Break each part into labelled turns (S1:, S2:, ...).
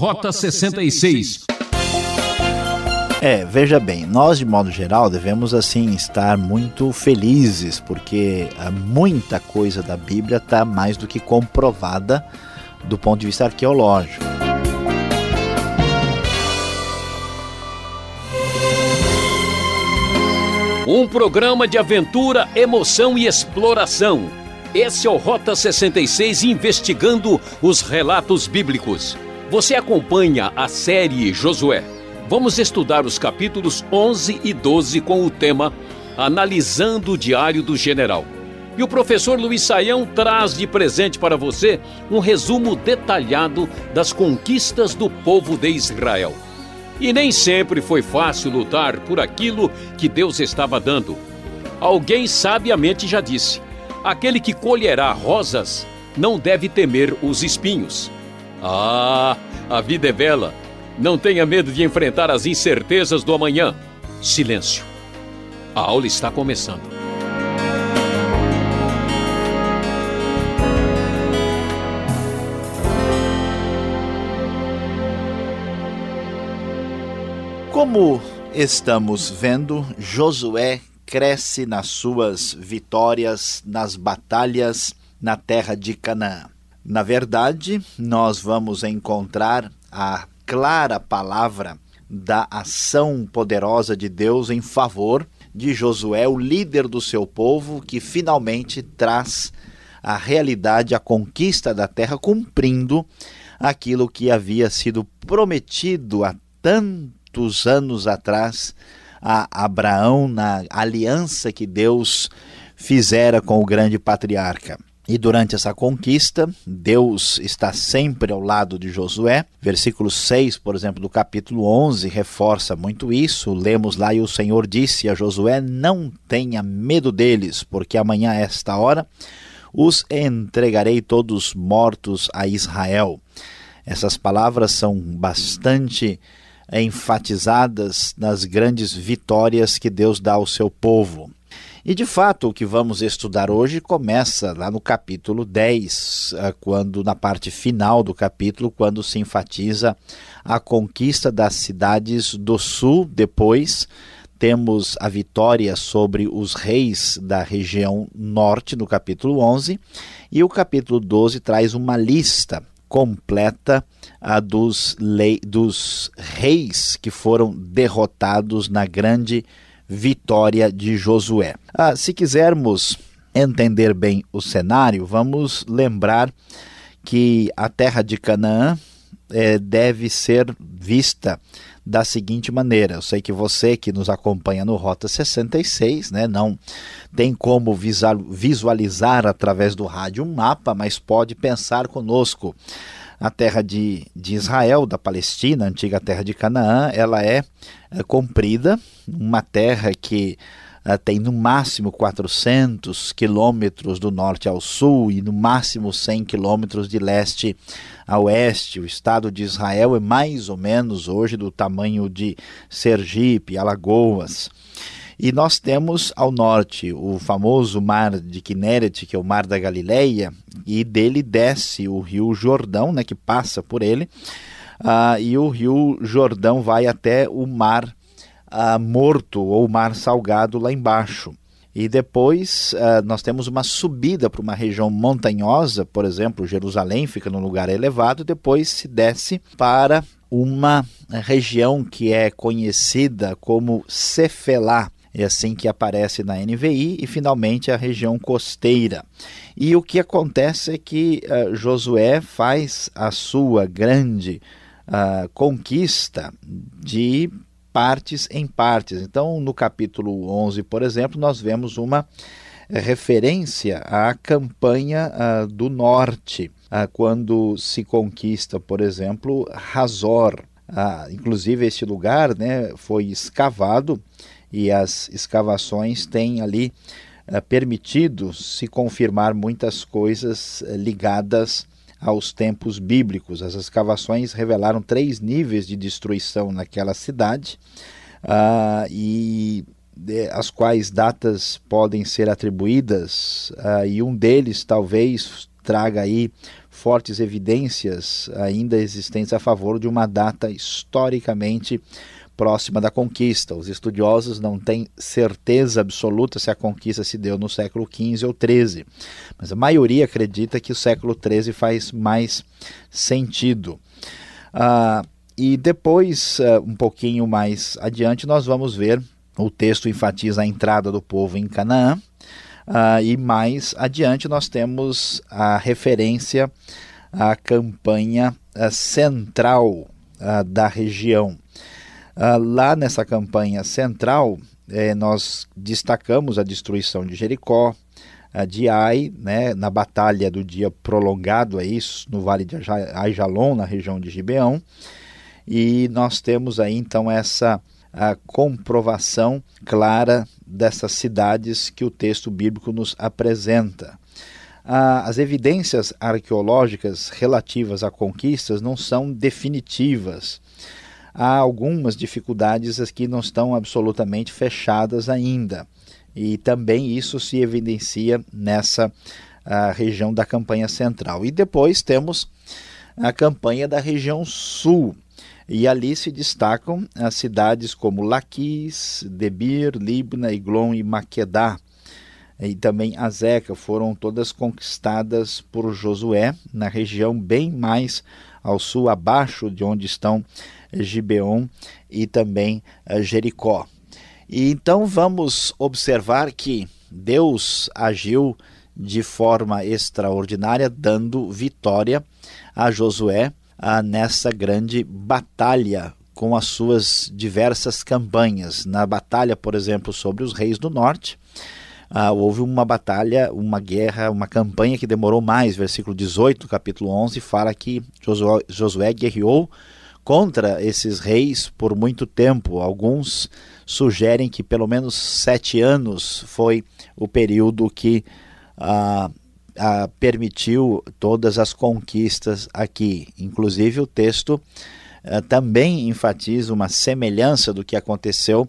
S1: Rota 66.
S2: É, veja bem, nós de modo geral devemos assim estar muito felizes, porque ah, muita coisa da Bíblia está mais do que comprovada do ponto de vista arqueológico.
S1: Um programa de aventura, emoção e exploração. Esse é o Rota 66 investigando os relatos bíblicos. Você acompanha a série Josué. Vamos estudar os capítulos 11 e 12 com o tema Analisando o Diário do General. E o professor Luiz Saião traz de presente para você um resumo detalhado das conquistas do povo de Israel. E nem sempre foi fácil lutar por aquilo que Deus estava dando. Alguém sabiamente já disse: aquele que colherá rosas não deve temer os espinhos. Ah, a vida é bela não tenha medo de enfrentar as incertezas do amanhã. Silêncio. A aula está começando.
S2: Como estamos vendo, Josué cresce nas suas vitórias nas batalhas na terra de Canaã. Na verdade, nós vamos encontrar a clara palavra da ação poderosa de Deus em favor de Josué, o líder do seu povo, que finalmente traz a realidade, a conquista da terra, cumprindo aquilo que havia sido prometido há tantos anos atrás a Abraão, na aliança que Deus fizera com o grande patriarca. E durante essa conquista, Deus está sempre ao lado de Josué. Versículo 6, por exemplo, do capítulo 11, reforça muito isso. Lemos lá: E o Senhor disse a Josué: Não tenha medo deles, porque amanhã, a esta hora, os entregarei todos mortos a Israel. Essas palavras são bastante enfatizadas nas grandes vitórias que Deus dá ao seu povo. E de fato, o que vamos estudar hoje começa lá no capítulo 10, eh, quando na parte final do capítulo, quando se enfatiza a conquista das cidades do sul, depois temos a vitória sobre os reis da região norte no capítulo 11, e o capítulo 12 traz uma lista completa a dos, lei, dos reis que foram derrotados na grande vitória de Josué. Ah, se quisermos entender bem o cenário, vamos lembrar que a terra de Canaã é, deve ser vista da seguinte maneira. Eu sei que você que nos acompanha no Rota 66, né, não tem como visualizar através do rádio um mapa, mas pode pensar conosco a terra de, de Israel, da Palestina, antiga terra de Canaã, ela é comprida, uma terra que uh, tem no máximo 400 quilômetros do norte ao sul e no máximo 100 quilômetros de leste a oeste. O estado de Israel é mais ou menos hoje do tamanho de Sergipe, Alagoas. E nós temos ao norte o famoso mar de Kineret, que é o mar da Galileia, e dele desce o rio Jordão, né, que passa por ele, uh, e o rio Jordão vai até o mar uh, morto ou mar salgado lá embaixo. E depois uh, nós temos uma subida para uma região montanhosa, por exemplo, Jerusalém fica num lugar elevado, depois se desce para uma região que é conhecida como Cefelá, é assim que aparece na NVI, e finalmente a região costeira. E o que acontece é que uh, Josué faz a sua grande uh, conquista de partes em partes. Então, no capítulo 11, por exemplo, nós vemos uma referência à campanha uh, do norte, quando se conquista, por exemplo, Razor. inclusive, este lugar né, foi escavado e as escavações têm ali uh, permitido se confirmar muitas coisas uh, ligadas aos tempos bíblicos. As escavações revelaram três níveis de destruição naquela cidade uh, e as quais datas podem ser atribuídas e um deles talvez traga aí fortes evidências ainda existentes a favor de uma data historicamente próxima da conquista. Os estudiosos não têm certeza absoluta se a conquista se deu no século XV ou XIII, mas a maioria acredita que o século XIII faz mais sentido. Ah, e depois, ah, um pouquinho mais adiante, nós vamos ver o texto enfatiza a entrada do povo em Canaã. Ah, e mais adiante nós temos a referência à campanha ah, central ah, da região. Ah, lá nessa campanha central, eh, nós destacamos a destruição de Jericó, de Ai, né, na batalha do dia prolongado aí, no vale de Aijalon, na região de Gibeão. E nós temos aí então essa a comprovação clara dessas cidades que o texto bíblico nos apresenta. As evidências arqueológicas relativas a conquistas não são definitivas há algumas dificuldades que não estão absolutamente fechadas ainda. E também isso se evidencia nessa região da campanha central. E depois temos a campanha da região sul. E ali se destacam as cidades como Laquis, Debir, Libna, Iglon e Maquedá. E também Azeca foram todas conquistadas por Josué na região bem mais ao sul, abaixo de onde estão Gibeon e também eh, Jericó. E então vamos observar que Deus agiu de forma extraordinária, dando vitória a Josué ah, nessa grande batalha com as suas diversas campanhas. Na batalha, por exemplo, sobre os reis do norte, ah, houve uma batalha, uma guerra, uma campanha que demorou mais. Versículo 18, capítulo 11, fala que Josué, Josué guerreou contra esses reis por muito tempo. Alguns sugerem que pelo menos sete anos foi o período que ah, ah, permitiu todas as conquistas aqui. Inclusive, o texto ah, também enfatiza uma semelhança do que aconteceu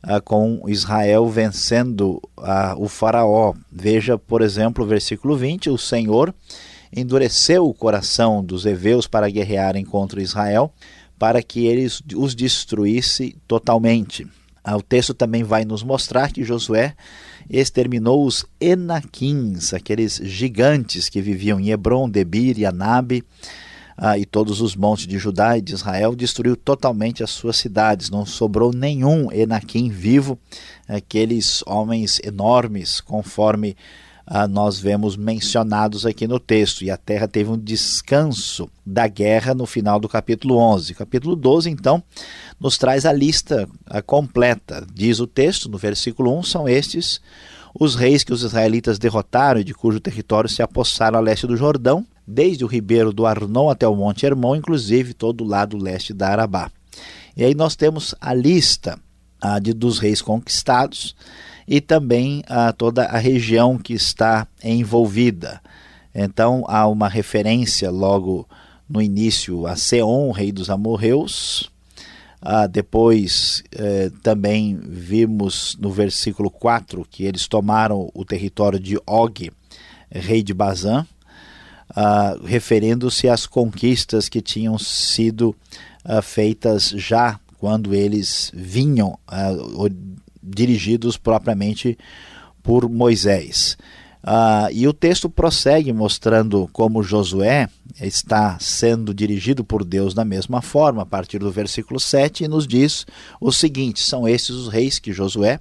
S2: ah, com Israel vencendo ah, o Faraó. Veja, por exemplo, o versículo 20: o Senhor endureceu o coração dos heveus para guerrearem contra Israel, para que eles os destruísse totalmente. Ah, o texto também vai nos mostrar que Josué exterminou os Enaquins, aqueles gigantes que viviam em Hebron, Debir e Anabe, ah, e todos os montes de Judá e de Israel, destruiu totalmente as suas cidades. Não sobrou nenhum Enaquim vivo, aqueles homens enormes, conforme ah, nós vemos mencionados aqui no texto. E a terra teve um descanso da guerra no final do capítulo 11. Capítulo 12, então, nos traz a lista a completa. Diz o texto, no versículo 1, são estes os reis que os israelitas derrotaram e de cujo território se apossaram a leste do Jordão, desde o ribeiro do Arnon até o Monte Hermon, inclusive todo o lado leste da Arabá. E aí nós temos a lista ah, de, dos reis conquistados e também ah, toda a região que está envolvida. Então há uma referência logo no início a Seom, rei dos amorreus. Ah, depois eh, também vimos no versículo 4 que eles tomaram o território de Og, rei de Bazã uh, referindo-se às conquistas que tinham sido uh, feitas já quando eles vinham uh, dirigidos propriamente por Moisés. Uh, e o texto prossegue mostrando como Josué está sendo dirigido por Deus da mesma forma, a partir do versículo 7, e nos diz o seguinte: são esses os reis que Josué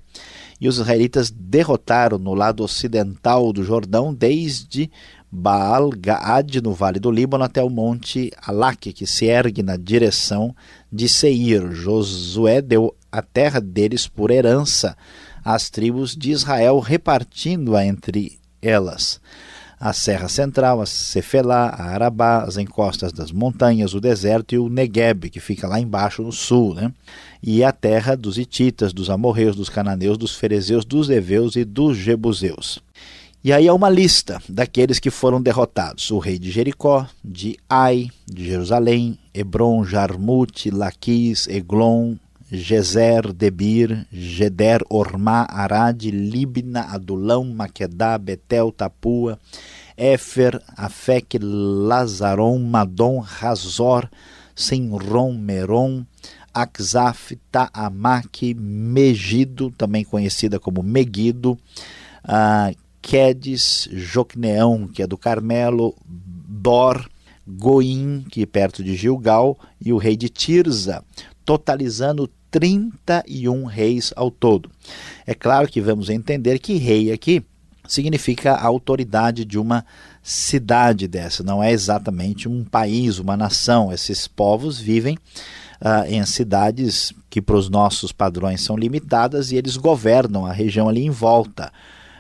S2: e os israelitas derrotaram no lado ocidental do Jordão, desde Baal Gaad, no vale do Líbano, até o monte Alaque, que se ergue na direção de Seir. Josué deu a terra deles por herança às tribos de Israel, repartindo-a entre elas. A Serra Central, a Cefelá, a Arabá, as encostas das montanhas, o deserto e o Negueb, que fica lá embaixo no sul, né? e a terra dos Hititas, dos Amorreus, dos Cananeus, dos Ferezeus, dos Eveus e dos Jebuseus. E aí é uma lista daqueles que foram derrotados: o rei de Jericó, de Ai, de Jerusalém, Hebron, Jarmute, Laquis, Eglon, Gezer, Debir, Geder, Ormá, Arad, Libna, Adulão, Maquedá, Betel, Tapua, Éfer, Afek, Lazaron, Madon, Razor, Sinron, Meron, Akzaf, Taamak, Megido, também conhecida como Megido, uh, Quedes, Jocneão, que é do Carmelo, Dor, Goim, que é perto de Gilgal, e o rei de Tirza, totalizando 31 reis ao todo. É claro que vamos entender que rei aqui significa a autoridade de uma cidade dessa, não é exatamente um país, uma nação. Esses povos vivem uh, em cidades que, para os nossos padrões, são limitadas e eles governam a região ali em volta.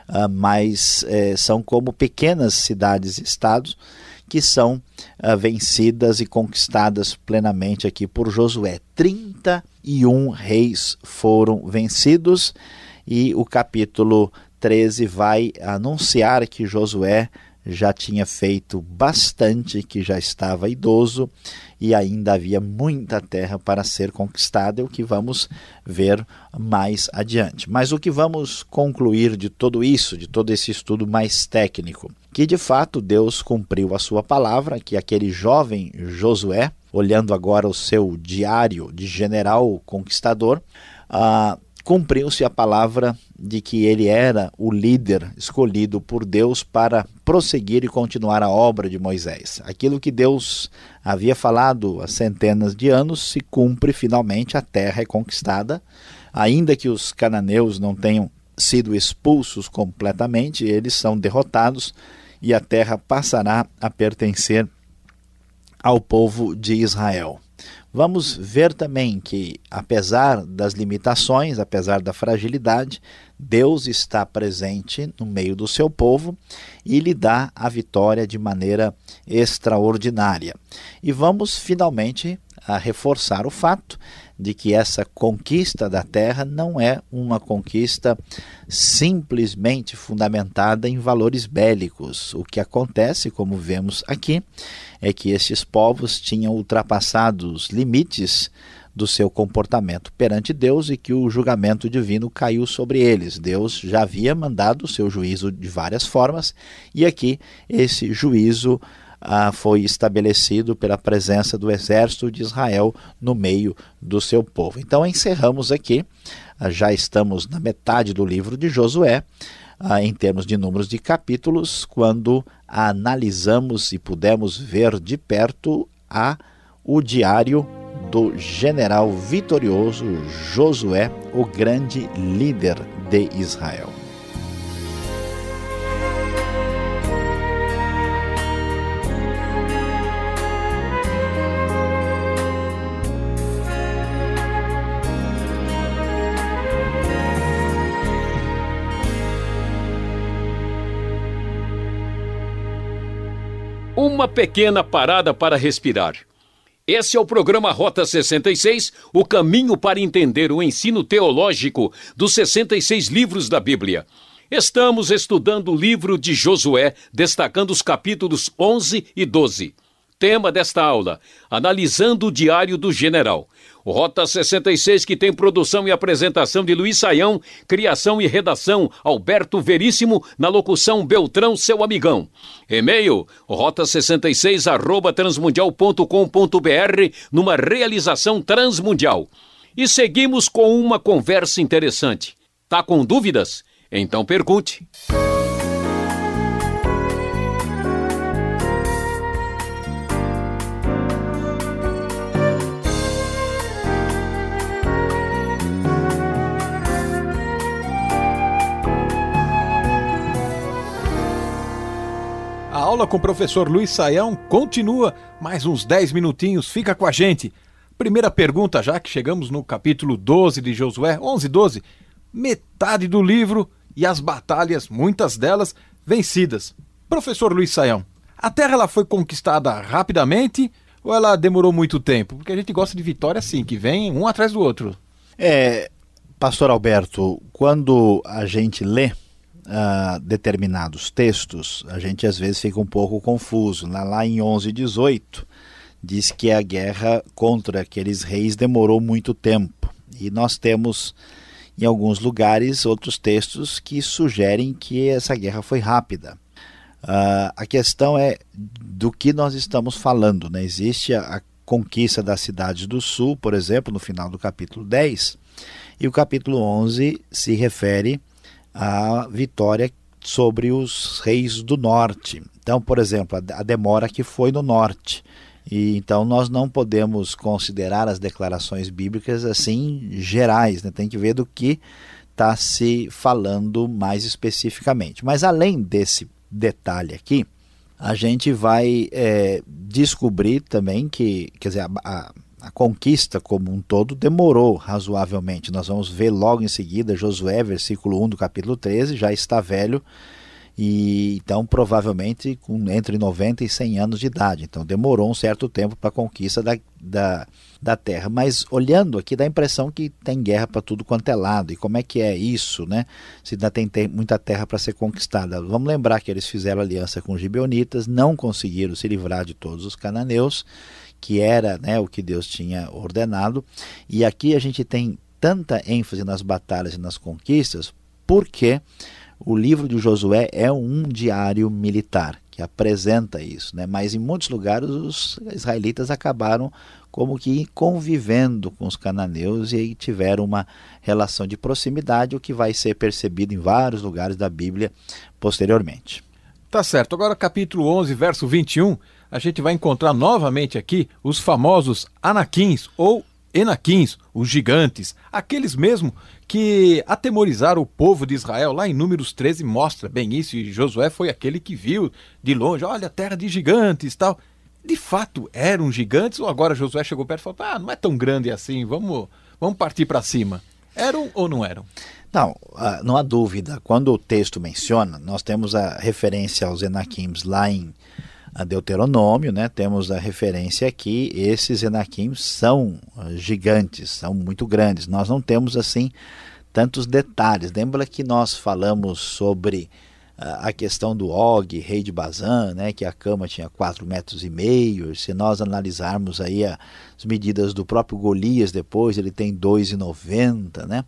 S2: Uh, mas eh, são como pequenas cidades-estados que são uh, vencidas e conquistadas plenamente aqui por Josué. 31 reis foram vencidos e o capítulo 13 vai anunciar que Josué já tinha feito bastante, que já estava idoso e ainda havia muita terra para ser conquistada, é o que vamos ver mais adiante. Mas o que vamos concluir de tudo isso, de todo esse estudo mais técnico? Que de fato Deus cumpriu a sua palavra, que aquele jovem Josué, olhando agora o seu diário de general conquistador, ah, cumpriu-se a palavra de que ele era o líder escolhido por Deus para prosseguir e continuar a obra de Moisés. Aquilo que Deus havia falado há centenas de anos se cumpre finalmente, a terra é conquistada, ainda que os cananeus não tenham sido expulsos completamente, eles são derrotados e a terra passará a pertencer ao povo de Israel. Vamos ver também que, apesar das limitações, apesar da fragilidade, Deus está presente no meio do seu povo e lhe dá a vitória de maneira extraordinária. E vamos finalmente a reforçar o fato de que essa conquista da terra não é uma conquista simplesmente fundamentada em valores bélicos. O que acontece, como vemos aqui, é que esses povos tinham ultrapassado os limites do seu comportamento perante Deus e que o julgamento divino caiu sobre eles. Deus já havia mandado o seu juízo de várias formas e aqui esse juízo ah, foi estabelecido pela presença do exército de Israel no meio do seu povo. Então encerramos aqui, ah, já estamos na metade do livro de Josué, ah, em termos de números de capítulos, quando analisamos e pudemos ver de perto a, o diário do general vitorioso Josué, o grande líder de Israel.
S1: Pequena parada para respirar. Esse é o programa Rota 66, o caminho para entender o ensino teológico dos 66 livros da Bíblia. Estamos estudando o livro de Josué, destacando os capítulos 11 e 12. Tema desta aula: Analisando o Diário do General. O Rota 66, que tem produção e apresentação de Luiz Saião, criação e redação Alberto Veríssimo, na locução Beltrão, seu amigão. E-mail rota66 arroba transmundial.com.br, numa realização transmundial. E seguimos com uma conversa interessante. Tá com dúvidas? Então pergunte.
S3: Aula com o professor Luiz Saião continua mais uns 10 minutinhos, fica com a gente. Primeira pergunta, já que chegamos no capítulo 12 de Josué, 11 e 12, metade do livro e as batalhas, muitas delas vencidas. Professor Luiz Saião, a terra ela foi conquistada rapidamente ou ela demorou muito tempo? Porque a gente gosta de vitória assim, que vem um atrás do outro.
S2: É, pastor Alberto, quando a gente lê uh, determinados textos, a gente às vezes fica um pouco confuso. Lá, lá em 11 18 diz que a guerra contra aqueles reis demorou muito tempo. E nós temos em alguns lugares outros textos que sugerem que essa guerra foi rápida. Uh, a questão é do que nós estamos falando. Né? Existe a, a conquista das cidades do sul, por exemplo, no final do capítulo 10, e o capítulo 11 se refere à vitória sobre os reis do norte. Então, por exemplo, a, a demora que foi no norte. E então nós não podemos considerar as declarações bíblicas assim gerais, né? tem que ver do que está se falando mais especificamente. Mas além desse detalhe aqui, a gente vai é, descobrir também que, quer dizer, a, a, a, conquista como um todo demorou razoavelmente. Nós vamos ver logo em seguida, Josué, versículo 1 do capítulo 13, já está velho e então provavelmente com entre 90 e 100 anos de idade. Então demorou um certo tempo para a conquista da, da, da terra. Mas olhando aqui dá a impressão que tem guerra para tudo quanto é lado. E como é que é isso, né? Se ainda tem, tem muita terra para ser conquistada. Vamos lembrar que eles fizeram aliança com os gibeonitas, não conseguiram se livrar de todos os cananeus, que era né, o que Deus tinha ordenado. E aqui a gente tem tanta ênfase nas batalhas e nas conquistas, porque o livro de Josué é um diário militar que apresenta isso, né? mas em muitos lugares os israelitas acabaram como que convivendo com os cananeus e aí tiveram uma relação de proximidade, o que vai ser percebido em vários lugares da Bíblia posteriormente.
S3: Tá certo. Agora, capítulo 11, verso 21, a gente vai encontrar novamente aqui os famosos anaquins ou Enaquins, os gigantes, aqueles mesmo que atemorizaram o povo de Israel, lá em Números 13 mostra bem isso, e Josué foi aquele que viu de longe, olha, terra de gigantes tal. De fato, eram gigantes, ou agora Josué chegou perto e falou, ah, não é tão grande assim, vamos, vamos partir para cima. Eram ou não eram?
S2: Não, ah, não há dúvida. Quando o texto menciona, nós temos a referência aos Enaquims lá em a Deuteronômio, né, temos a referência aqui, esses Enaquim são ah, gigantes, são muito grandes. Nós não temos assim tantos detalhes. Lembra que nós falamos sobre uh, a questão do Og, rei de Bazan, né, que a cama tinha 4 metros e meio. Se nós analisarmos aí as medidas do próprio Golias depois, ele tem 2,90, né?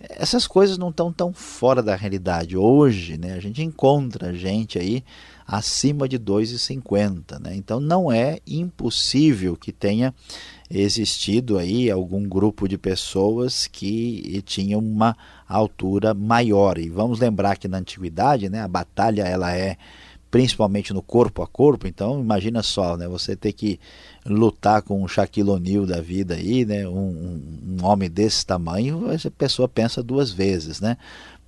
S2: Essas coisas não estão tão fora da realidade. Hoje, né, a gente encontra gente aí acima de 2,50. Né? Então não é impossível que tenha existido aí algum grupo de pessoas que tinham uma altura maior. E vamos lembrar que na antiguidade né, a batalha ela é principalmente no corpo a corpo, então imagina só, né, você ter que lutar com um Shaquille O'Neal da vida aí, né, um, um, homem desse tamanho, a pessoa pensa duas vezes, né,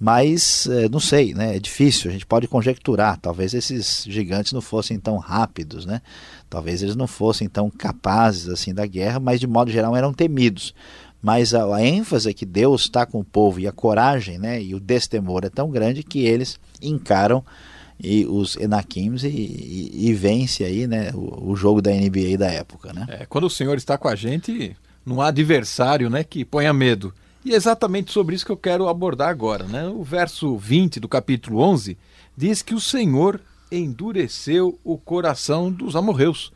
S2: mas é, não sei, né? É difícil, a gente pode conjecturar. Talvez esses gigantes não fossem tão rápidos, né? Talvez eles não fossem tão capazes assim da guerra, mas de modo geral eram temidos. Mas a, a ênfase é que Deus está com o povo e a coragem, né? E o destemor é tão grande que eles encaram e os Enakims e, e, e vence aí, né? O, o, jogo da NBA da época, né?
S3: É, quando o Senhor está com a gente, não há adversário, né? Que ponha medo. E é exatamente sobre isso que eu quero abordar agora. Né? O verso 20 do capítulo 11 diz que o Senhor endureceu o coração dos amorreus.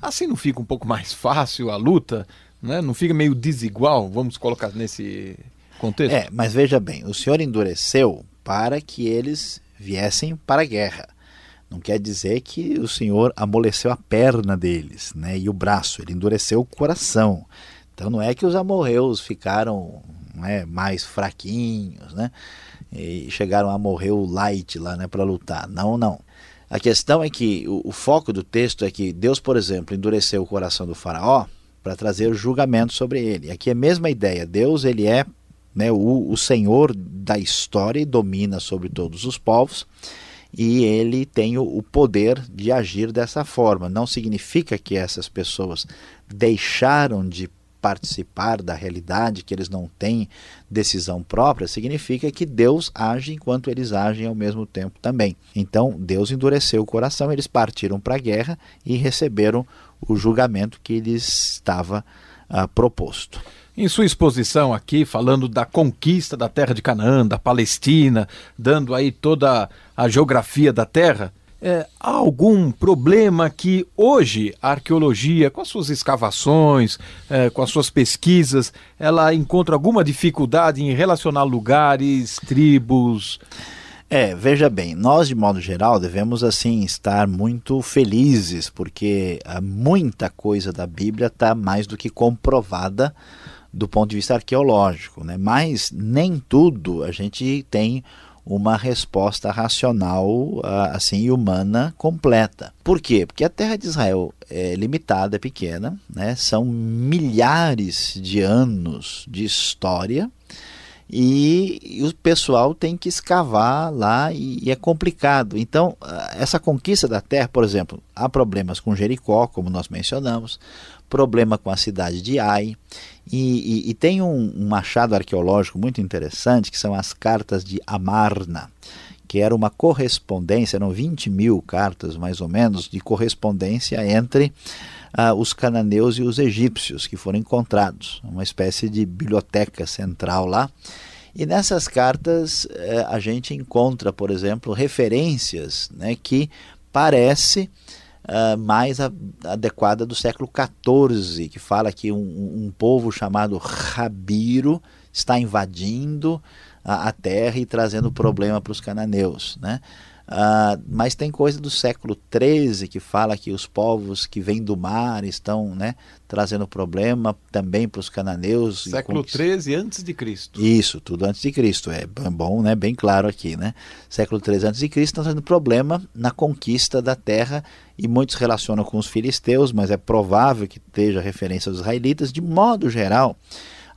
S3: Assim não fica um pouco mais fácil a luta? Né? Não fica meio desigual? Vamos colocar nesse contexto?
S2: É, mas veja bem, o Senhor endureceu para que eles viessem para a guerra. Não quer dizer que o Senhor amoleceu a perna deles né, e o braço, ele endureceu o coração. Então não é que os amorreus ficaram né, mais fraquinhos, né? E chegaram a morrer o light lá, né, para lutar. Não, não. A questão é que o, o, foco do texto é que Deus, por exemplo, endureceu o coração do faraó para trazer julgamento sobre ele. Aqui é a mesma ideia. Deus, ele é né, o, o Senhor da história e domina sobre todos os povos e ele tem o poder de agir dessa forma. Não significa que essas pessoas deixaram de participar da realidade, que eles não têm decisão própria, significa que Deus age enquanto eles agem ao mesmo tempo também. Então, Deus endureceu o coração, eles partiram para a guerra e receberam o julgamento que lhes estava uh, proposto.
S3: Em sua exposição aqui, falando da conquista da terra de Canaã, da Palestina, dando aí toda a geografia da terra, é, há algum problema que hoje a arqueologia, com as suas escavações, é, com as suas pesquisas, ela encontra alguma dificuldade em relacionar lugares, tribos?
S2: É, veja bem, nós de modo geral devemos assim estar muito felizes porque ah, muita coisa da Bíblia está mais do que comprovada do ponto de vista arqueológico, né? Mas nem tudo a gente tem uma resposta racional ah, assim humana completa. Por quê? Porque a terra de Israel é limitada, é pequena, né? São milhares de anos de história e, o pessoal tem que escavar lá e, e, é complicado. Então, ah, essa conquista da terra, por exemplo, há problemas com Jericó, como nós mencionamos, problema com a cidade de Ai, e, e tem um, um achado arqueológico muito interessante que são as cartas de Amarna que era uma correspondência, eram 20 mil cartas mais ou menos, de correspondência entre ah, os cananeus e os egípcios que foram encontrados, uma espécie de biblioteca central lá. E nessas cartas eh, a gente encontra, por exemplo, referências né, que parece uh, mais a, adequada do século XIV, que fala que um, um povo chamado Rabiro está invadindo a, a terra e trazendo problema para os cananeus. Né? Uh, mas tem coisa do século XIII que fala que os povos que vêm do mar estão né, trazendo problema também para os cananeus.
S3: Século XIII antes de Cristo.
S2: Isso, tudo antes de Cristo. É bom, né, bem claro aqui. Né? Século XIII antes de Cristo estão trazendo problema na conquista da terra e muitos relacionam com os filisteus, mas é provável que esteja referência aos israelitas. De modo geral,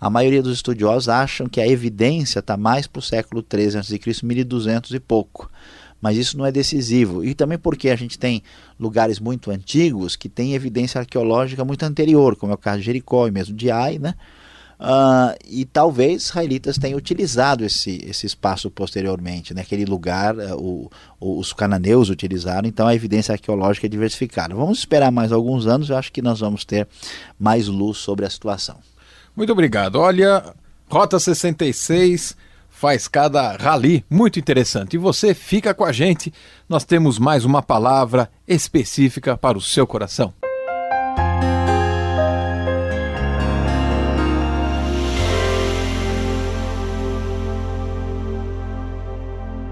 S2: a maioria dos estudiosos acham que a evidência está mais para o século XIII a.C., 1200 e pouco mas isso não é decisivo. E também porque a gente tem lugares muito antigos que têm evidência arqueológica muito anterior, como é o caso de Jericó e mesmo de Ai, né? Uh, e talvez israelitas tenham utilizado esse, esse espaço posteriormente, né? aquele lugar o, o, os cananeus utilizaram, então a evidência arqueológica é diversificada. Vamos esperar mais alguns anos, eu acho que nós vamos ter mais luz sobre a situação.
S3: Muito obrigado. Olha, Rota 66 faz cada rally muito interessante. E você fica com a gente, nós temos mais uma palavra específica para o seu coração.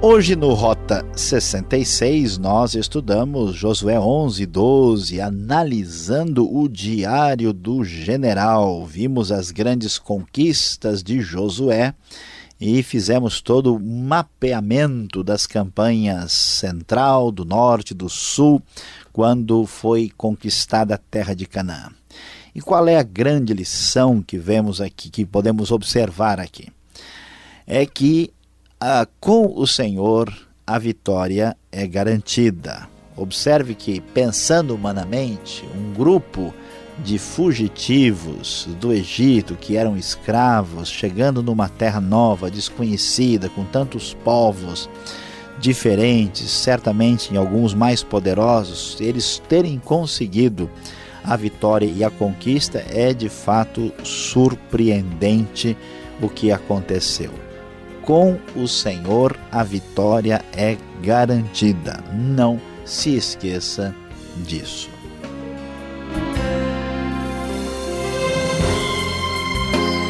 S2: Hoje no Rota 66 nós estudamos Josué 11, 12, analisando o diário do general. Vimos as grandes conquistas de Josué e fizemos todo o mapeamento das campanhas central, do norte, do sul, quando foi conquistada a terra de Canaã. E qual é a grande lição que vemos aqui, que podemos observar aqui? É que ah, com o Senhor a vitória é garantida. Observe que, pensando humanamente, um grupo de fugitivos do Egito que eram escravos, chegando numa terra nova, desconhecida, com tantos povos diferentes, certamente em alguns mais poderosos, eles terem conseguido a vitória e a conquista é de fato surpreendente o que aconteceu. Com o Senhor a vitória é garantida. Não se esqueça disso.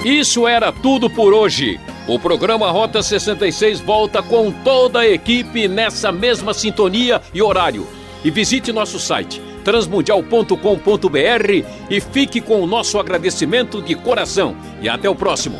S1: Isso era tudo por hoje. O programa Rota 66 volta com toda a equipe nessa mesma sintonia e horário. E visite nosso site transmundial.com.br e fique com o nosso agradecimento de coração. E até o próximo.